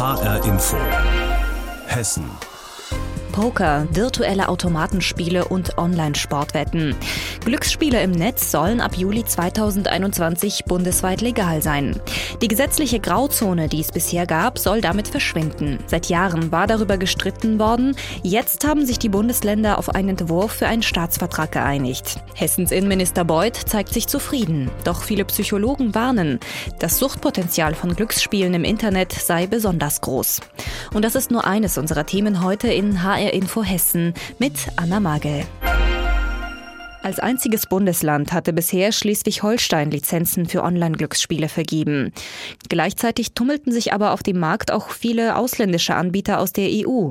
HR Info. Hessen. Poker, virtuelle Automatenspiele und Online-Sportwetten. Glücksspiele im Netz sollen ab Juli 2021 bundesweit legal sein. Die gesetzliche Grauzone, die es bisher gab, soll damit verschwinden. Seit Jahren war darüber gestritten worden. Jetzt haben sich die Bundesländer auf einen Entwurf für einen Staatsvertrag geeinigt. Hessens Innenminister Beuth zeigt sich zufrieden. Doch viele Psychologen warnen, das Suchtpotenzial von Glücksspielen im Internet sei besonders groß. Und das ist nur eines unserer Themen heute in HR Info Hessen mit Anna Magel. Als einziges Bundesland hatte bisher Schleswig-Holstein Lizenzen für Online-Glücksspiele vergeben. Gleichzeitig tummelten sich aber auf dem Markt auch viele ausländische Anbieter aus der EU.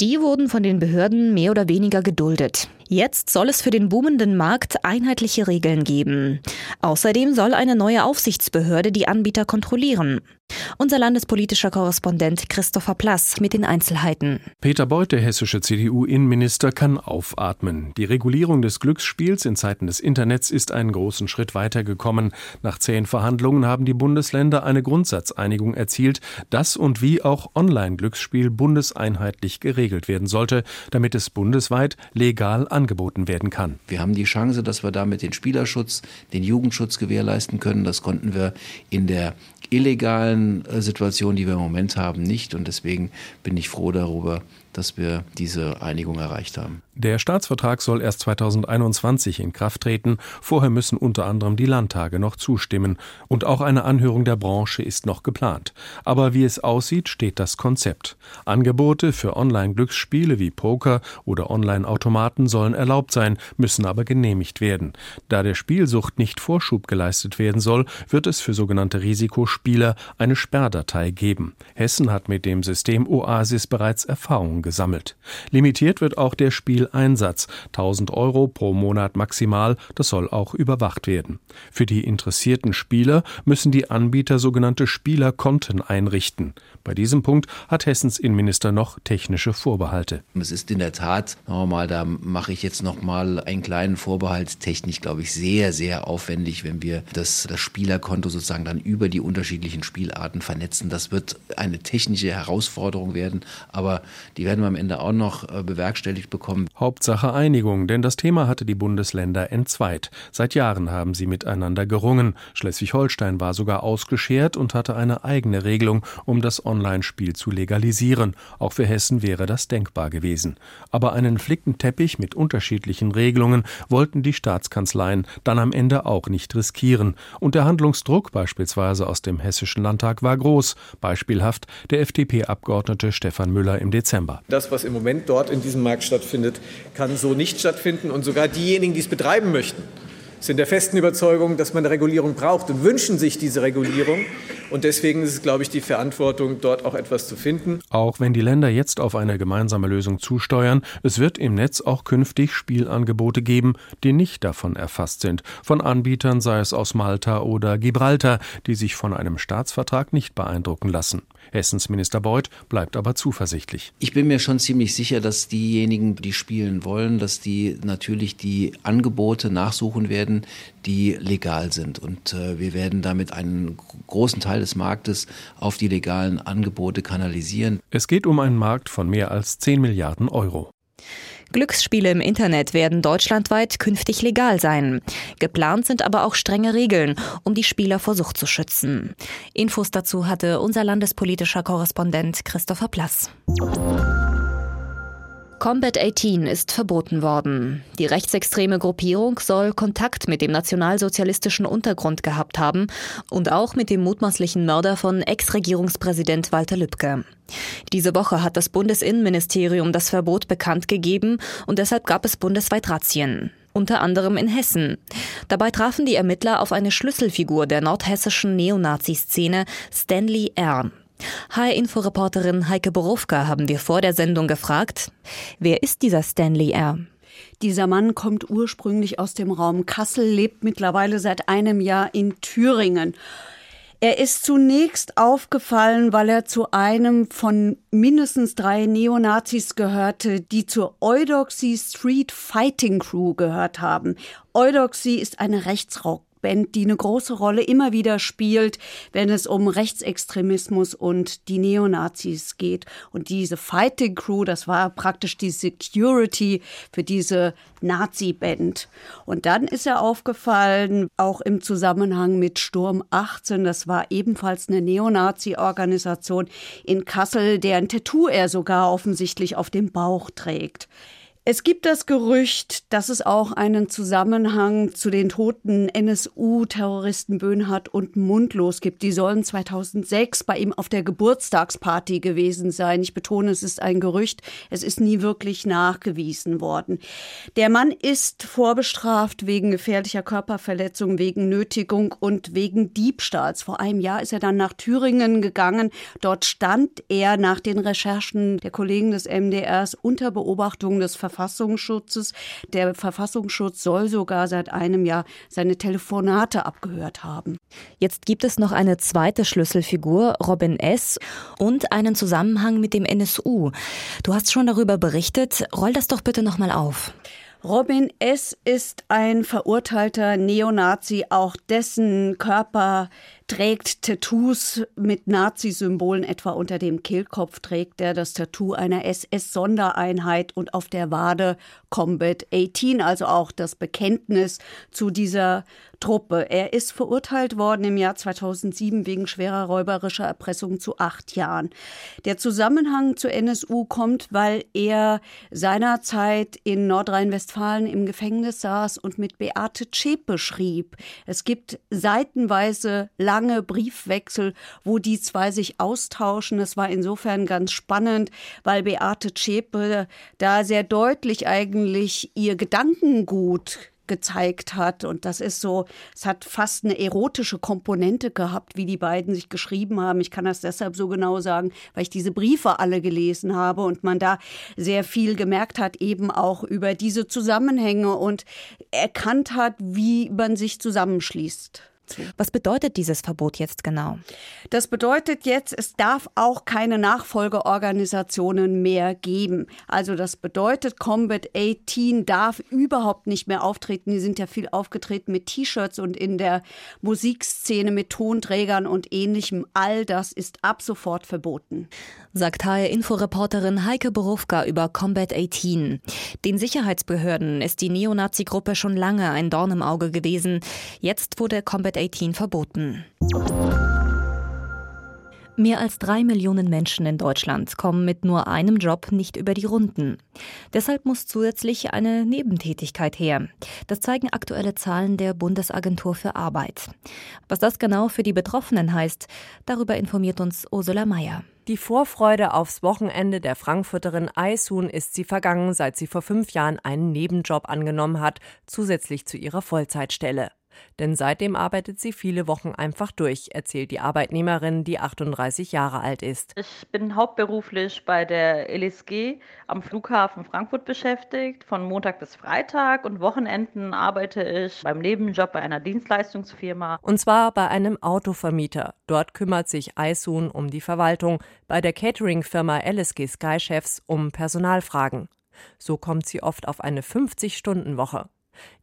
Die wurden von den Behörden mehr oder weniger geduldet. Jetzt soll es für den boomenden Markt einheitliche Regeln geben. Außerdem soll eine neue Aufsichtsbehörde die Anbieter kontrollieren. Unser landespolitischer Korrespondent Christopher Plass mit den Einzelheiten. Peter Beuth, der hessische CDU-Innenminister, kann aufatmen. Die Regulierung des Glücksspiels in Zeiten des Internets ist einen großen Schritt weitergekommen. Nach zehn Verhandlungen haben die Bundesländer eine Grundsatzeinigung erzielt, dass und wie auch Online-Glücksspiel bundeseinheitlich geregelt werden sollte, damit es bundesweit legal angeboten werden kann. Wir haben die Chance, dass wir damit den Spielerschutz, den Jugendschutz gewährleisten können. Das konnten wir in der illegalen äh, Situation, die wir im Moment haben, nicht. Und deswegen bin ich froh darüber, dass wir diese Einigung erreicht haben. Der Staatsvertrag soll erst 2021 in Kraft treten. Vorher müssen unter anderem die Landtage noch zustimmen. Und auch eine Anhörung der Branche ist noch geplant. Aber wie es aussieht, steht das Konzept. Angebote für Online-Glücksspiele wie Poker oder Online-Automaten sollen erlaubt sein, müssen aber genehmigt werden. Da der Spielsucht nicht Vorschub geleistet werden soll, wird es für sogenannte Risikospieler eine Sperrdatei geben. Hessen hat mit dem System Oasis bereits Erfahrungen gesammelt. Limitiert wird auch der Spieleinsatz. 1000 Euro pro Monat maximal. Das soll auch überwacht werden. Für die interessierten Spieler müssen die Anbieter sogenannte Spielerkonten einrichten. Bei diesem Punkt hat Hessens Innenminister noch technische Vorbehalte. Es ist in der Tat, mal, da mache ich jetzt noch mal einen kleinen Vorbehalt, technisch glaube ich sehr, sehr aufwendig, wenn wir das, das Spielerkonto sozusagen dann über die unterschiedlichen Spielarten vernetzen. Das wird eine technische Herausforderung werden, aber die werden wir am Ende auch noch äh, bewerkstelligt bekommen. Hauptsache Einigung, denn das Thema hatte die Bundesländer entzweit. Seit Jahren haben sie miteinander gerungen. Schleswig-Holstein war sogar ausgeschert und hatte eine eigene Regelung, um das Online-Spiel zu legalisieren. Auch für Hessen wäre das denkbar gewesen. Aber einen Flickenteppich mit unterschiedlichen Regelungen wollten die Staatskanzleien dann am Ende auch nicht riskieren. Und der Handlungsdruck beispielsweise aus dem Hessischen Landtag war groß. Beispielhaft der FDP-Abgeordnete Stefan Müller im Dezember. Das, was im Moment dort in diesem Markt stattfindet, kann so nicht stattfinden. Und sogar diejenigen, die es betreiben möchten, sind der festen Überzeugung, dass man eine Regulierung braucht und wünschen sich diese Regulierung. Und deswegen ist es, glaube ich, die Verantwortung, dort auch etwas zu finden. Auch wenn die Länder jetzt auf eine gemeinsame Lösung zusteuern, es wird im Netz auch künftig Spielangebote geben, die nicht davon erfasst sind. Von Anbietern, sei es aus Malta oder Gibraltar, die sich von einem Staatsvertrag nicht beeindrucken lassen. Hessens Minister Beuth bleibt aber zuversichtlich. Ich bin mir schon ziemlich sicher, dass diejenigen, die spielen wollen, dass die natürlich die Angebote nachsuchen werden, die legal sind. Und äh, wir werden damit einen großen Teil des Marktes auf die legalen Angebote kanalisieren. Es geht um einen Markt von mehr als 10 Milliarden Euro. Glücksspiele im Internet werden deutschlandweit künftig legal sein. Geplant sind aber auch strenge Regeln, um die Spieler vor Sucht zu schützen. Infos dazu hatte unser landespolitischer Korrespondent Christopher Plass. Combat 18 ist verboten worden. Die rechtsextreme Gruppierung soll Kontakt mit dem nationalsozialistischen Untergrund gehabt haben und auch mit dem mutmaßlichen Mörder von Ex-Regierungspräsident Walter Lübcke. Diese Woche hat das Bundesinnenministerium das Verbot bekannt gegeben und deshalb gab es bundesweit Razzien unter anderem in Hessen. Dabei trafen die Ermittler auf eine Schlüsselfigur der nordhessischen Neonazi-Szene, Stanley R. HR-Inforeporterin Heike Borowka haben wir vor der Sendung gefragt, wer ist dieser Stanley R.? Dieser Mann kommt ursprünglich aus dem Raum Kassel, lebt mittlerweile seit einem Jahr in Thüringen. Er ist zunächst aufgefallen, weil er zu einem von mindestens drei Neonazis gehörte, die zur Eudoxie Street Fighting Crew gehört haben. Eudoxie ist eine Rechtsrock Rockband, die eine große Rolle immer wieder spielt, wenn es um Rechtsextremismus und die Neonazis geht. Und diese Fighting Crew, das war praktisch die Security für diese Nazi-Band. Und dann ist er aufgefallen, auch im Zusammenhang mit Sturm 18, das war ebenfalls eine Neonazi-Organisation in Kassel, deren Tattoo er sogar offensichtlich auf dem Bauch trägt. Es gibt das Gerücht, dass es auch einen Zusammenhang zu den toten NSU-Terroristen Böhnhardt und Mundlos gibt. Die sollen 2006 bei ihm auf der Geburtstagsparty gewesen sein. Ich betone, es ist ein Gerücht. Es ist nie wirklich nachgewiesen worden. Der Mann ist vorbestraft wegen gefährlicher Körperverletzung, wegen Nötigung und wegen Diebstahls. Vor einem Jahr ist er dann nach Thüringen gegangen. Dort stand er nach den Recherchen der Kollegen des MDRs unter Beobachtung des Verfassungsgerichts Verfassungsschutzes. Der Verfassungsschutz soll sogar seit einem Jahr seine Telefonate abgehört haben. Jetzt gibt es noch eine zweite Schlüsselfigur, Robin S. und einen Zusammenhang mit dem NSU. Du hast schon darüber berichtet. Roll das doch bitte nochmal auf. Robin S. ist ein verurteilter Neonazi, auch dessen Körper trägt Tattoos mit Nazi-Symbolen, etwa unter dem Kehlkopf trägt er das Tattoo einer SS-Sondereinheit und auf der Wade Combat 18, also auch das Bekenntnis zu dieser Truppe. Er ist verurteilt worden im Jahr 2007 wegen schwerer räuberischer Erpressung zu acht Jahren. Der Zusammenhang zur NSU kommt, weil er seinerzeit in Nordrhein-Westfalen im Gefängnis saß und mit Beate Zschäpe schrieb. Es gibt seitenweise lange lange Briefwechsel, wo die zwei sich austauschen. Es war insofern ganz spannend, weil Beate Zschäpe da sehr deutlich eigentlich ihr Gedankengut gezeigt hat. Und das ist so, es hat fast eine erotische Komponente gehabt, wie die beiden sich geschrieben haben. Ich kann das deshalb so genau sagen, weil ich diese Briefe alle gelesen habe und man da sehr viel gemerkt hat, eben auch über diese Zusammenhänge und erkannt hat, wie man sich zusammenschließt Was bedeutet dieses Verbot jetzt genau? Das bedeutet jetzt, es darf auch keine Nachfolgeorganisationen mehr geben. Also das bedeutet, Combat 18 darf überhaupt nicht mehr auftreten. Die sind ja viel aufgetreten mit T-Shirts und in der Musikszene mit Tonträgern und ähnlichem. All das ist ab sofort verboten. Sagt HR-Inforeporterin Heike Borufka über Combat 18. Den Sicherheitsbehörden ist die Neonazi-Gruppe schon lange ein Dorn im Auge gewesen. Jetzt wurde Combat 18 verboten. Mehr als drei Millionen Menschen in Deutschland kommen mit nur einem Job nicht über die Runden. Deshalb muss zusätzlich eine Nebentätigkeit her. Das zeigen aktuelle Zahlen der Bundesagentur für Arbeit. Was das genau für die Betroffenen heißt, darüber informiert uns Ursula Mayer. Die Vorfreude aufs Wochenende der Frankfurterin Aisun ist sie vergangen, seit sie vor fünf Jahren einen Nebenjob angenommen hat, zusätzlich zu ihrer Vollzeitstelle. Denn seitdem arbeitet sie viele Wochen einfach durch, erzählt die Arbeitnehmerin, die 38 Jahre alt ist. Ich bin hauptberuflich bei der LSG am Flughafen Frankfurt beschäftigt, von Montag bis Freitag und Wochenenden arbeite ich beim Nebenjob bei einer Dienstleistungsfirma. Und zwar bei einem Autovermieter. Dort kümmert sich Aisun um die Verwaltung, bei der Catering-Firma LSG Sky Chefs um Personalfragen. So kommt sie oft auf eine 50-Stunden-Woche.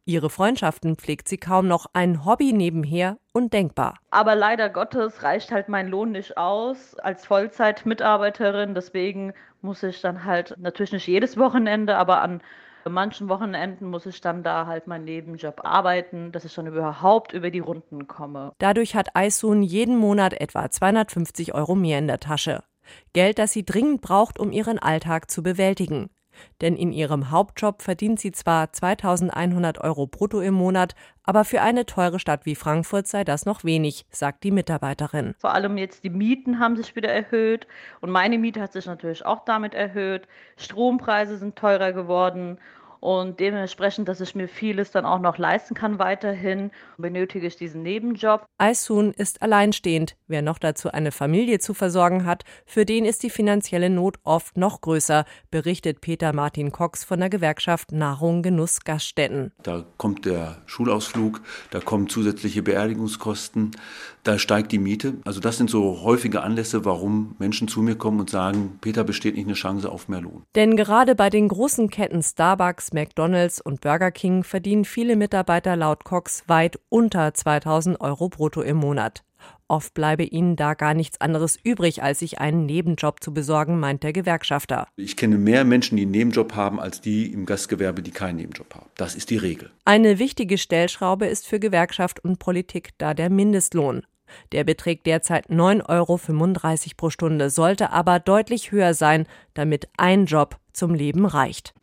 Ihre Freundschaften pflegt sie kaum noch, ein Hobby nebenher undenkbar. Aber leider Gottes reicht halt mein Lohn nicht aus als Vollzeitmitarbeiterin. Deswegen muss ich dann halt natürlich nicht jedes Wochenende, aber an manchen Wochenenden muss ich dann da halt meinen Nebenjob arbeiten, dass ich dann überhaupt über die Runden komme. Dadurch hat Aisun jeden Monat etwa 250 Euro mehr in der Tasche. Geld, das sie dringend braucht, um ihren Alltag zu bewältigen. Denn in ihrem Hauptjob verdient sie zwar 2100 Euro brutto im Monat, aber für eine teure Stadt wie Frankfurt sei das noch wenig, sagt die Mitarbeiterin. Vor allem jetzt die Mieten haben sich wieder erhöht und meine Miete hat sich natürlich auch damit erhöht. Strompreise sind teurer geworden und dementsprechend, dass ich mir vieles dann auch noch leisten kann weiterhin, benötige ich diesen Nebenjob. Aisun ist alleinstehend. Wer noch dazu eine Familie zu versorgen hat, für den ist die finanzielle Not oft noch größer, berichtet Peter Martin Cox von der Gewerkschaft Nahrung Genuss Gaststätten. Da kommt der Schulausflug, da kommen zusätzliche Beerdigungskosten, da steigt die Miete. Also das sind so häufige Anlässe, warum Menschen zu mir kommen und sagen, Peter besteht nicht eine Chance auf mehr Lohn. Denn gerade bei den großen Ketten Starbucks Starbucks, McDonald's und Burger King verdienen viele Mitarbeiter laut Cox weit unter 2000 Euro brutto im Monat. Oft bleibe ihnen da gar nichts anderes übrig, als sich einen Nebenjob zu besorgen, meint der Gewerkschafter. Ich kenne mehr Menschen, die einen Nebenjob haben, als die im Gastgewerbe, die keinen Nebenjob haben. Das ist die Regel. Eine wichtige Stellschraube ist für Gewerkschaft und Politik da der Mindestlohn. Der beträgt derzeit 9,35 Euro pro Stunde, sollte aber deutlich höher sein, damit ein Job zum Leben reicht.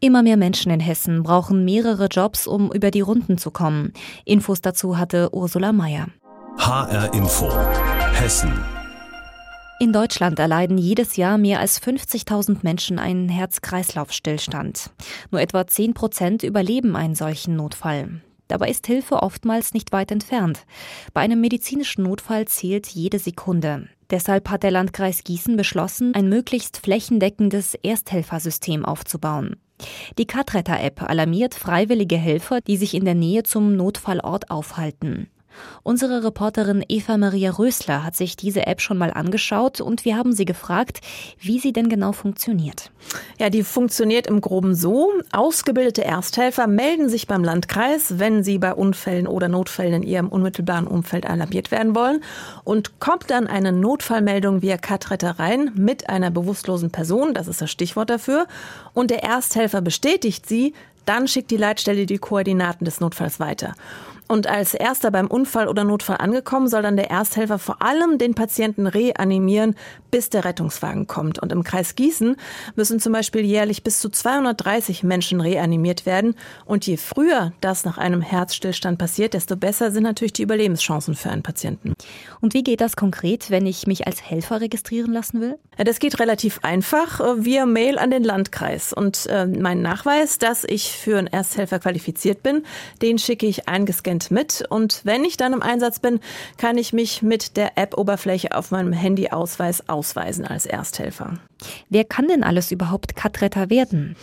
Immer mehr Menschen in Hessen brauchen mehrere Jobs, um über die Runden zu kommen. Infos dazu hatte Ursula Mayer. HR Info. Hessen. In Deutschland erleiden jedes Jahr mehr als 50.000 Menschen einen Herz-Kreislauf-Stillstand. Nur etwa 10 Prozent überleben einen solchen Notfall. Dabei ist Hilfe oftmals nicht weit entfernt. Bei einem medizinischen Notfall zählt jede Sekunde. Deshalb hat der Landkreis Gießen beschlossen, ein möglichst flächendeckendes Ersthelfersystem aufzubauen. Die Katretter-App alarmiert freiwillige Helfer, die sich in der Nähe zum Notfallort aufhalten. Unsere Reporterin Eva Maria Rösler hat sich diese App schon mal angeschaut und wir haben sie gefragt, wie sie denn genau funktioniert. Ja, die funktioniert im Groben so. Ausgebildete Ersthelfer melden sich beim Landkreis, wenn sie bei Unfällen oder Notfällen in ihrem unmittelbaren Umfeld alarmiert werden wollen und kommt dann eine Notfallmeldung via Katretter rein mit einer bewusstlosen Person, das ist das Stichwort dafür, und der Ersthelfer bestätigt sie, dann schickt die Leitstelle die Koordinaten des Notfalls weiter. Und als erster beim Unfall oder Notfall angekommen, soll dann der Ersthelfer vor allem den Patienten reanimieren, bis der Rettungswagen kommt. Und im Kreis Gießen müssen zum Beispiel jährlich bis zu 230 Menschen reanimiert werden. Und je früher das nach einem Herzstillstand passiert, desto besser sind natürlich die Überlebenschancen für einen Patienten. Und wie geht das konkret, wenn ich mich als Helfer registrieren lassen will? Das geht relativ einfach äh, via Mail an den Landkreis. Und äh, mein Nachweis, dass ich für einen Ersthelfer qualifiziert bin, den schicke ich eingescannt Prozent mit. Und wenn ich dann im Einsatz bin, kann ich mich mit der App-Oberfläche auf meinem Handyausweis ausweisen als Ersthelfer. Wer kann denn alles überhaupt Katretter werden?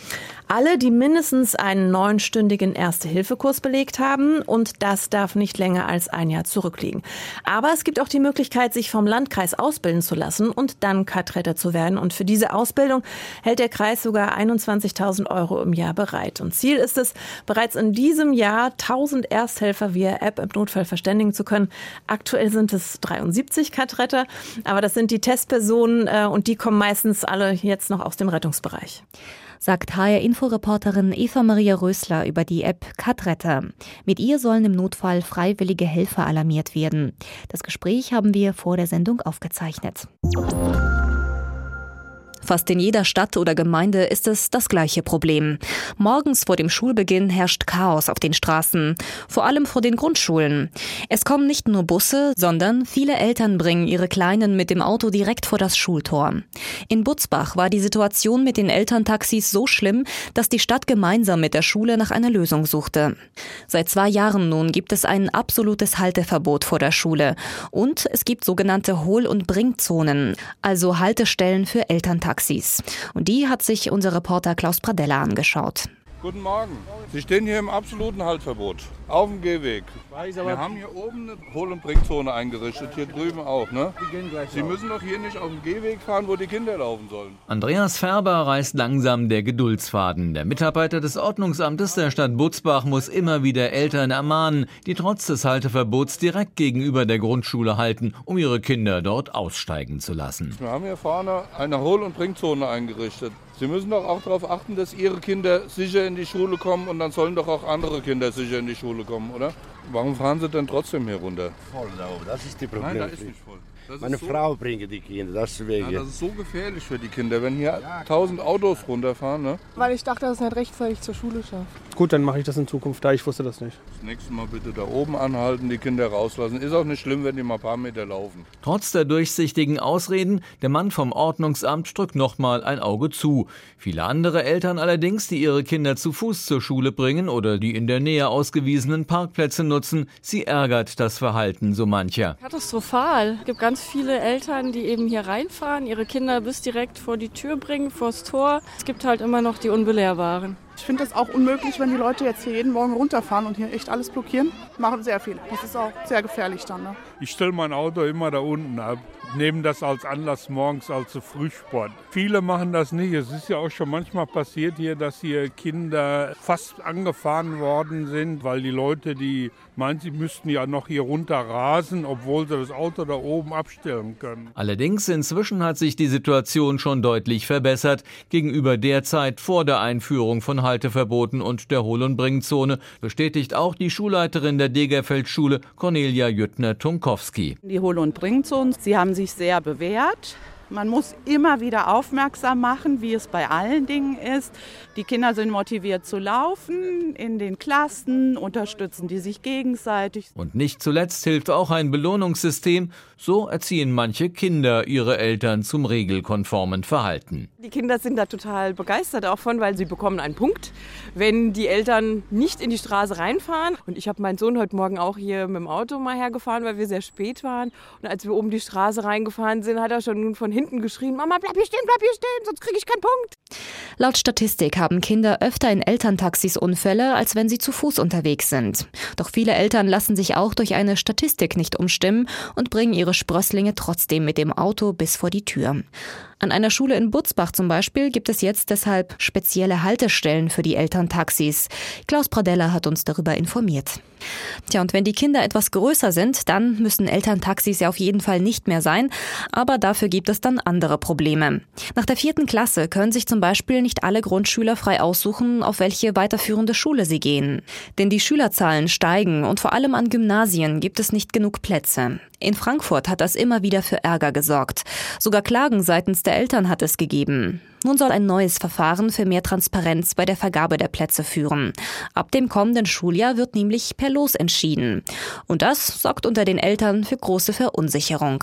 Alle, die mindestens einen neunstündigen Erste-Hilfe-Kurs belegt haben und das darf nicht länger als ein Jahr zurückliegen. Aber es gibt auch die Möglichkeit, sich vom Landkreis ausbilden zu lassen und dann Katretter zu werden. Und für diese Ausbildung hält der Kreis sogar 21.000 Euro im Jahr bereit. Und Ziel ist es, bereits in diesem Jahr 1000 Ersthelfer via App im Notfall verständigen zu können. Aktuell sind es 73 Katretter, aber das sind die Testpersonen äh, und die kommen meistens alle jetzt noch aus dem Rettungsbereich sagt HR-Inforeporterin Eva Maria Rösler über die App Katretter. Mit ihr sollen im Notfall freiwillige Helfer alarmiert werden. Das Gespräch haben wir vor der Sendung aufgezeichnet. Fast in jeder Stadt oder Gemeinde ist es das gleiche Problem. Morgens vor dem Schulbeginn herrscht Chaos auf den Straßen, vor allem vor den Grundschulen. Es kommen nicht nur Busse, sondern viele Eltern bringen ihre Kleinen mit dem Auto direkt vor das Schultor. In Butzbach war die Situation mit den Elterntaxis so schlimm, dass die Stadt gemeinsam mit der Schule nach einer Lösung suchte. Seit zwei Jahren nun gibt es ein absolutes Halteverbot vor der Schule und es gibt sogenannte Hohl- und Bringzonen, also Haltestellen für Elterntaxis. Taxis. Und die hat sich unser Reporter Klaus Pradella angeschaut. Guten Morgen. Sie stehen hier im absoluten Haltverbot. Auf dem Gehweg. Wir haben hier oben eine Hol- und Bringzone eingerichtet, hier drüben auch. Ne? Sie müssen doch hier nicht auf dem Gehweg fahren, wo die Kinder laufen sollen. Andreas Färber reißt langsam der Geduldsfaden. Der Mitarbeiter des Ordnungsamtes der Stadt Butzbach muss immer wieder Eltern ermahnen, die trotz des Halteverbots direkt gegenüber der Grundschule halten, um ihre Kinder dort aussteigen zu lassen. Wir haben hier vorne eine Hol- und Bringzone eingerichtet. Sie müssen doch auch darauf achten, dass Ihre Kinder sicher in die Schule kommen und dann sollen doch auch andere Kinder sicher in die Schule kommen, oder? Warum fahren Sie denn trotzdem hier runter? Voll das ist die Problem. Nein, da ist nicht voll. Das Meine so, Frau bringt die Kinder, deswegen. Ja, das ist so gefährlich für die Kinder, wenn hier tausend Autos runterfahren. Ne? Weil ich dachte, dass es nicht rechtzeitig zur Schule schafft. Gut, dann mache ich das in Zukunft da. Ich wusste das nicht. Das nächste Mal bitte da oben anhalten, die Kinder rauslassen. Ist auch nicht schlimm, wenn die mal ein paar Meter laufen. Trotz der durchsichtigen Ausreden, der Mann vom Ordnungsamt drückt nochmal ein Auge zu. Viele andere Eltern allerdings, die ihre Kinder zu Fuß zur Schule bringen oder die in der Nähe ausgewiesenen Parkplätze nutzen, sie ärgert das Verhalten so mancher. Katastrophal. Es gibt ganz viele Eltern, Eltern, die eben hier reinfahren, ihre Kinder bis direkt vor die Tür bringen, vors Tor. Es gibt halt immer noch die Unbelehrbaren. Ich finde das auch unmöglich, wenn die Leute jetzt hier jeden Morgen runterfahren und hier echt alles blockieren. Machen sehr viel. Das ist auch sehr gefährlich dann. Ne? Ich stelle mein Auto immer da unten ab. nehmen das als Anlass morgens als Frühsport. Viele machen das nicht. Es ist ja auch schon manchmal passiert hier, dass hier Kinder fast angefahren worden sind, weil die Leute, die meinen, sie müssten ja noch hier runter rasen, obwohl sie das Auto da oben abstellen können. Allerdings inzwischen hat sich die Situation schon deutlich verbessert gegenüber der Zeit vor der Einführung von Halteverboten und der Hol- und Bringzone, bestätigt auch die Schulleiterin der Degerfeldschule Cornelia Jüttner-Tunkowski. Die Hol- und Bringzonen, sie haben sich sehr bewährt. Man muss immer wieder aufmerksam machen, wie es bei allen Dingen ist. Die Kinder sind motiviert zu laufen in den Klassen, unterstützen die sich gegenseitig. Und nicht zuletzt hilft auch ein Belohnungssystem. So erziehen manche Kinder ihre Eltern zum regelkonformen Verhalten. Die Kinder sind da total begeistert auch von, weil sie bekommen einen Punkt, wenn die Eltern nicht in die Straße reinfahren. Und ich habe meinen Sohn heute Morgen auch hier mit dem Auto mal hergefahren, weil wir sehr spät waren. Und als wir oben die Straße reingefahren sind, hat er schon von hinten geschrien, Mama, bleib hier stehen, bleib hier stehen, sonst kriege ich keinen Punkt. Laut Statistik haben Kinder öfter in Elterntaxis Unfälle, als wenn sie zu Fuß unterwegs sind. Doch viele Eltern lassen sich auch durch eine Statistik nicht umstimmen und bringen ihre Sprösslinge trotzdem mit dem Auto bis vor die Tür. An einer Schule in Butzbach zum Beispiel gibt es jetzt deshalb spezielle Haltestellen für die Elterntaxis. Klaus Pradella hat uns darüber informiert. Tja, und wenn die Kinder etwas größer sind, dann müssen Elterntaxis ja auf jeden Fall nicht mehr sein, aber dafür gibt es dann andere Probleme. Nach der vierten Klasse können sich zum Beispiel nicht alle Grundschüler frei aussuchen, auf welche weiterführende Schule sie gehen. Denn die Schülerzahlen steigen und vor allem an Gymnasien gibt es nicht genug Plätze. In Frankfurt hat das immer wieder für Ärger gesorgt. Sogar Klagen seitens der Eltern hat es gegeben. Nun soll ein neues Verfahren für mehr Transparenz bei der Vergabe der Plätze führen. Ab dem kommenden Schuljahr wird nämlich per Los entschieden. Und das sorgt unter den Eltern für große Verunsicherung.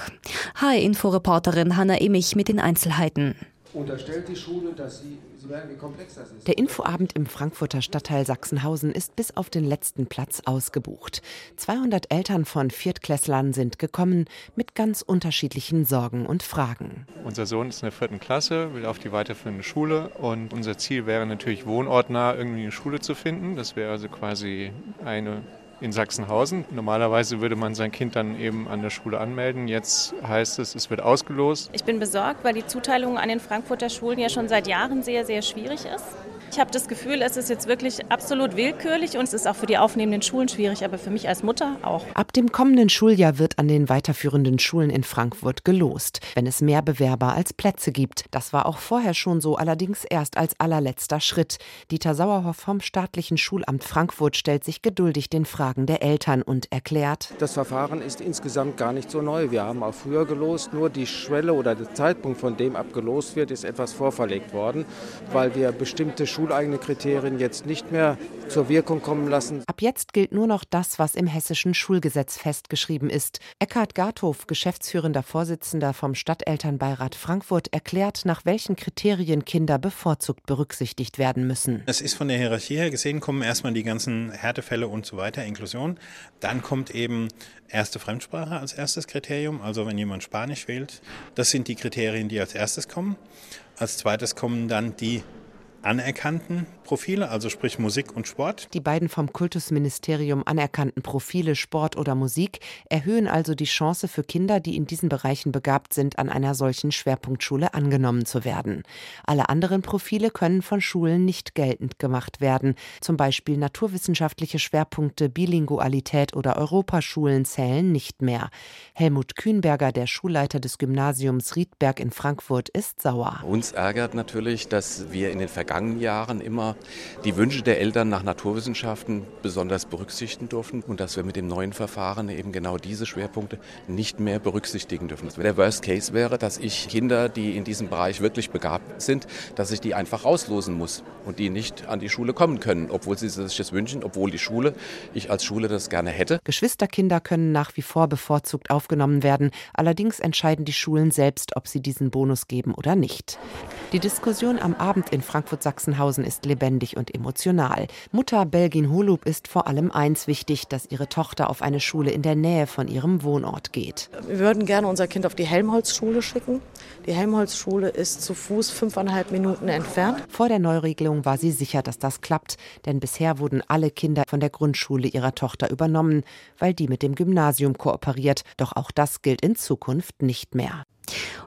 Hi-Info-Reporterin Hanna Immich mit den Einzelheiten. Unterstellt die Schule, dass sie, sie merken, wie komplex das ist. Der Infoabend im Frankfurter Stadtteil Sachsenhausen ist bis auf den letzten Platz ausgebucht. 200 Eltern von Viertklässlern sind gekommen mit ganz unterschiedlichen Sorgen und Fragen. Unser Sohn ist in der vierten Klasse, will auf die weiterführende Schule und unser Ziel wäre natürlich wohnortnah irgendwie eine Schule zu finden. Das wäre also quasi eine in Sachsenhausen. Normalerweise würde man sein Kind dann eben an der Schule anmelden. Jetzt heißt es, es wird ausgelost. Ich bin besorgt, weil die Zuteilung an den Frankfurter Schulen ja schon seit Jahren sehr, sehr schwierig ist. Ich habe das Gefühl, es ist jetzt wirklich absolut willkürlich und es ist auch für die aufnehmenden Schulen schwierig, aber für mich als Mutter auch. Ab dem kommenden Schuljahr wird an den weiterführenden Schulen in Frankfurt gelost, wenn es mehr Bewerber als Plätze gibt. Das war auch vorher schon so, allerdings erst als allerletzter Schritt. Dieter Sauerhoff vom staatlichen Schulamt Frankfurt stellt sich geduldig den Fragen der Eltern und erklärt: Das Verfahren ist insgesamt gar nicht so neu. Wir haben auch früher gelost, nur die Schwelle oder der Zeitpunkt, von dem ab gelost wird, ist etwas vorverlegt worden, weil wir bestimmte Schulen schuleigene Kriterien jetzt nicht mehr zur Wirkung kommen lassen. Ab jetzt gilt nur noch das, was im hessischen Schulgesetz festgeschrieben ist. Eckhard Garthof, geschäftsführender Vorsitzender vom Stadtelternbeirat Frankfurt, erklärt, nach welchen Kriterien Kinder bevorzugt berücksichtigt werden müssen. Es ist von der Hierarchie her gesehen, kommen erstmal die ganzen Härtefälle und so weiter, Inklusion. Dann kommt eben erste Fremdsprache als erstes Kriterium, also wenn jemand Spanisch wählt. Das sind die Kriterien, die als erstes kommen. Als zweites kommen dann die anerkannten Profile, also sprich Musik und Sport. Die beiden vom Kultusministerium anerkannten Profile Sport oder Musik erhöhen also die Chance für Kinder, die in diesen Bereichen begabt sind, an einer solchen Schwerpunktschule angenommen zu werden. Alle anderen Profile können von Schulen nicht geltend gemacht werden. Zum Beispiel naturwissenschaftliche Schwerpunkte, Bilingualität oder Europaschulen zählen nicht mehr. Helmut Kühnberger, der Schulleiter des Gymnasiums Riedberg in Frankfurt, ist sauer. Uns ärgert natürlich, dass wir in den vergangenen Jahren immer die Wünsche der Eltern nach Naturwissenschaften besonders berücksichtigen durften und dass wir mit dem neuen Verfahren eben genau diese Schwerpunkte nicht mehr berücksichtigen dürfen. Der Worst Case wäre, dass ich Kinder, die in diesem Bereich wirklich begabt sind, dass ich die einfach rauslosen muss und die nicht an die Schule kommen können, obwohl sie sich das wünschen, obwohl die Schule, ich als Schule das gerne hätte. Geschwisterkinder können nach wie vor bevorzugt aufgenommen werden. Allerdings entscheiden die Schulen selbst, ob sie diesen Bonus geben oder nicht. Die Diskussion am Abend in Frankfurt-Sachsenhausen ist lebendig und emotional. Mutter Belgin Holub ist vor allem eins wichtig, dass ihre Tochter auf eine Schule in der Nähe von ihrem Wohnort geht. Wir würden gerne unser Kind auf die Helmholtz-Schule schicken. Die Helmholtz-Schule ist zu Fuß fünfeinhalb Minuten entfernt. Vor der Neuregelung war sie sicher, dass das klappt, denn bisher wurden alle Kinder von der Grundschule ihrer Tochter übernommen, weil die mit dem Gymnasium kooperiert. Doch auch das gilt in Zukunft nicht mehr.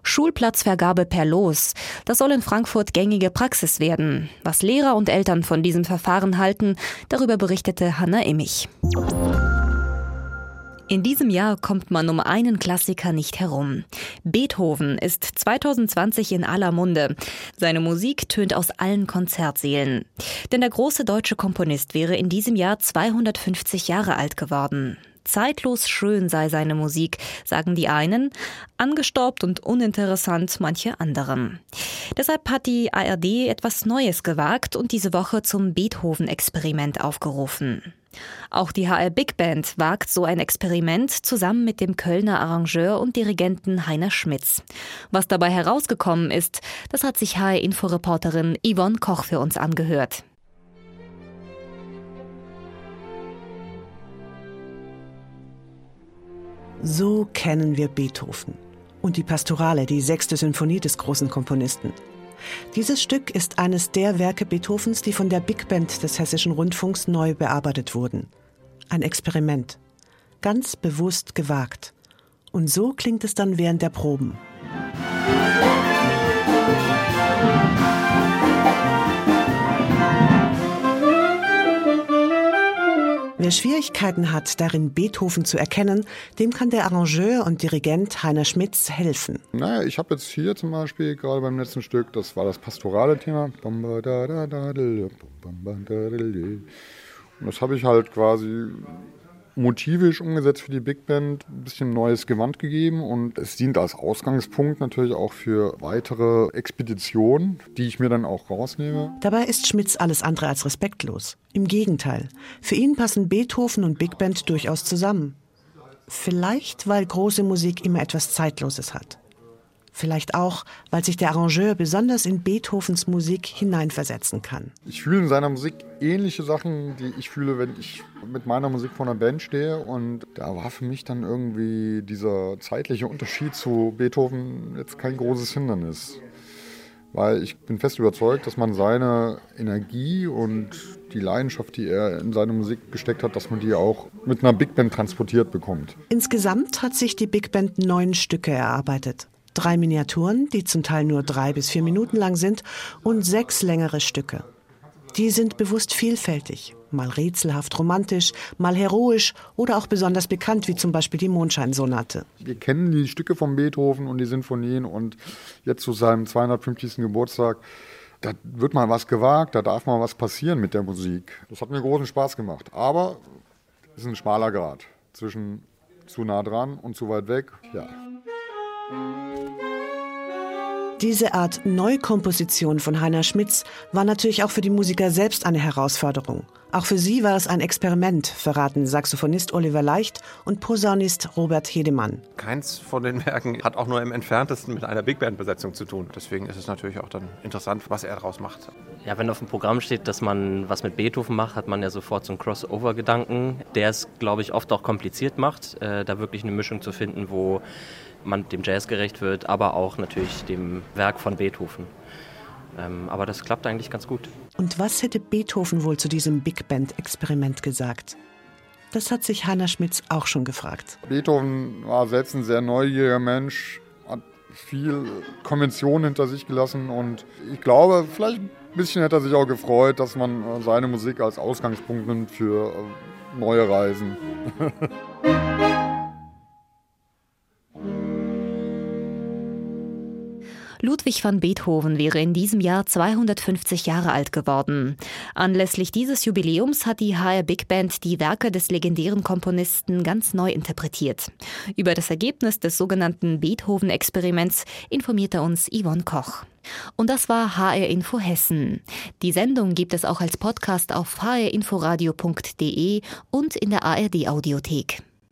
Schulplatzvergabe per Los. Das soll in Frankfurt gängige Praxis werden. Was Lehrer und Eltern von diesem Verfahren halten, darüber berichtete Hanna Immich. In diesem Jahr kommt man um einen Klassiker nicht herum. Beethoven ist 2020 in aller Munde. Seine Musik tönt aus allen Konzertsälen. Denn der große deutsche Komponist wäre in diesem Jahr 250 Jahre alt geworden. Zeitlos schön sei seine Musik, sagen die einen, angestaubt und uninteressant manche anderen. Deshalb hat die ARD etwas Neues gewagt und diese Woche zum Beethoven-Experiment aufgerufen. Auch die HR Big Band wagt so ein Experiment zusammen mit dem Kölner Arrangeur und Dirigenten Heiner Schmitz. Was dabei herausgekommen ist, das hat sich HR Inforeporterin Yvonne Koch für uns angehört. So kennen wir Beethoven und die Pastorale, die sechste Sinfonie des großen Komponisten. Dieses Stück ist eines der Werke Beethovens, die von der Big Band des Hessischen Rundfunks neu bearbeitet wurden. Ein Experiment. Ganz bewusst gewagt. Und so klingt es dann während der Proben. Wer Schwierigkeiten hat, darin Beethoven zu erkennen, dem kann der Arrangeur und Dirigent Heiner Schmitz helfen. Naja, ich habe jetzt hier zum Beispiel gerade beim letzten Stück, das war das pastorale Thema. Und das habe ich halt quasi motivisch umgesetzt für die Big Band, ein bisschen neues Gewand gegeben und es dient als Ausgangspunkt natürlich auch für weitere Expeditionen, die ich mir dann auch rausnehme. Dabei ist Schmitz alles andere als respektlos. Im Gegenteil, für ihn passen Beethoven und Big Band durchaus zusammen. Vielleicht, weil große Musik immer etwas Zeitloses hat. Vielleicht auch, weil sich der Arrangeur besonders in Beethovens Musik hineinversetzen kann. Ich fühle in seiner Musik ähnliche Sachen, die ich fühle, wenn ich mit meiner Musik vor einer Band stehe. Und da war für mich dann irgendwie dieser zeitliche Unterschied zu Beethoven jetzt kein großes Hindernis. Weil ich bin fest überzeugt, dass man seine Energie und die Leidenschaft, die er in seine Musik gesteckt hat, dass man die auch mit einer Big Band transportiert bekommt. Insgesamt hat sich die Big Band neun Stücke erarbeitet. Drei Miniaturen, die zum Teil nur drei bis vier Minuten lang sind, und sechs längere Stücke. Die sind bewusst vielfältig, mal rätselhaft romantisch, mal heroisch oder auch besonders bekannt, wie zum Beispiel die Mondscheinsonate. Wir kennen die Stücke von Beethoven und die Sinfonien und jetzt zu seinem 250. Geburtstag, da wird mal was gewagt, da darf mal was passieren mit der Musik. Das hat mir großen Spaß gemacht. Aber es ist ein schmaler Grad zwischen zu nah dran und zu weit weg. Ja. Diese Art Neukomposition von Heiner Schmitz war natürlich auch für die Musiker selbst eine Herausforderung. Auch für sie war es ein Experiment, verraten Saxophonist Oliver Leicht und Posaunist Robert Hedemann. Keins von den Werken hat auch nur im entferntesten mit einer Big Band-Besetzung zu tun. Deswegen ist es natürlich auch dann interessant, was er daraus macht. Ja, wenn auf dem Programm steht, dass man was mit Beethoven macht, hat man ja sofort so einen Crossover-Gedanken, der es, glaube ich, oft auch kompliziert macht, äh, da wirklich eine Mischung zu finden, wo man dem Jazz gerecht wird, aber auch natürlich dem Werk von Beethoven. Ähm, aber das klappt eigentlich ganz gut. Und was hätte Beethoven wohl zu diesem Big Band-Experiment gesagt? Das hat sich Heiner Schmitz auch schon gefragt. Beethoven war selbst ein sehr neugieriger Mensch, hat viel Konventionen hinter sich gelassen und ich glaube, vielleicht ein bisschen hätte er sich auch gefreut, dass man seine Musik als Ausgangspunkt nimmt für äh, neue Reisen. Ludwig van Beethoven wäre in diesem Jahr 250 Jahre alt geworden. Anlässlich dieses Jubiläums hat die HR Big Band die Werke des legendären Komponisten ganz neu interpretiert. Über das Ergebnis des sogenannten Beethoven-Experiments informierte uns Yvonne Koch. Und das war HR Info Hessen. Die Sendung gibt es auch als Podcast auf hrinforadio.de und in der ARD Audiothek.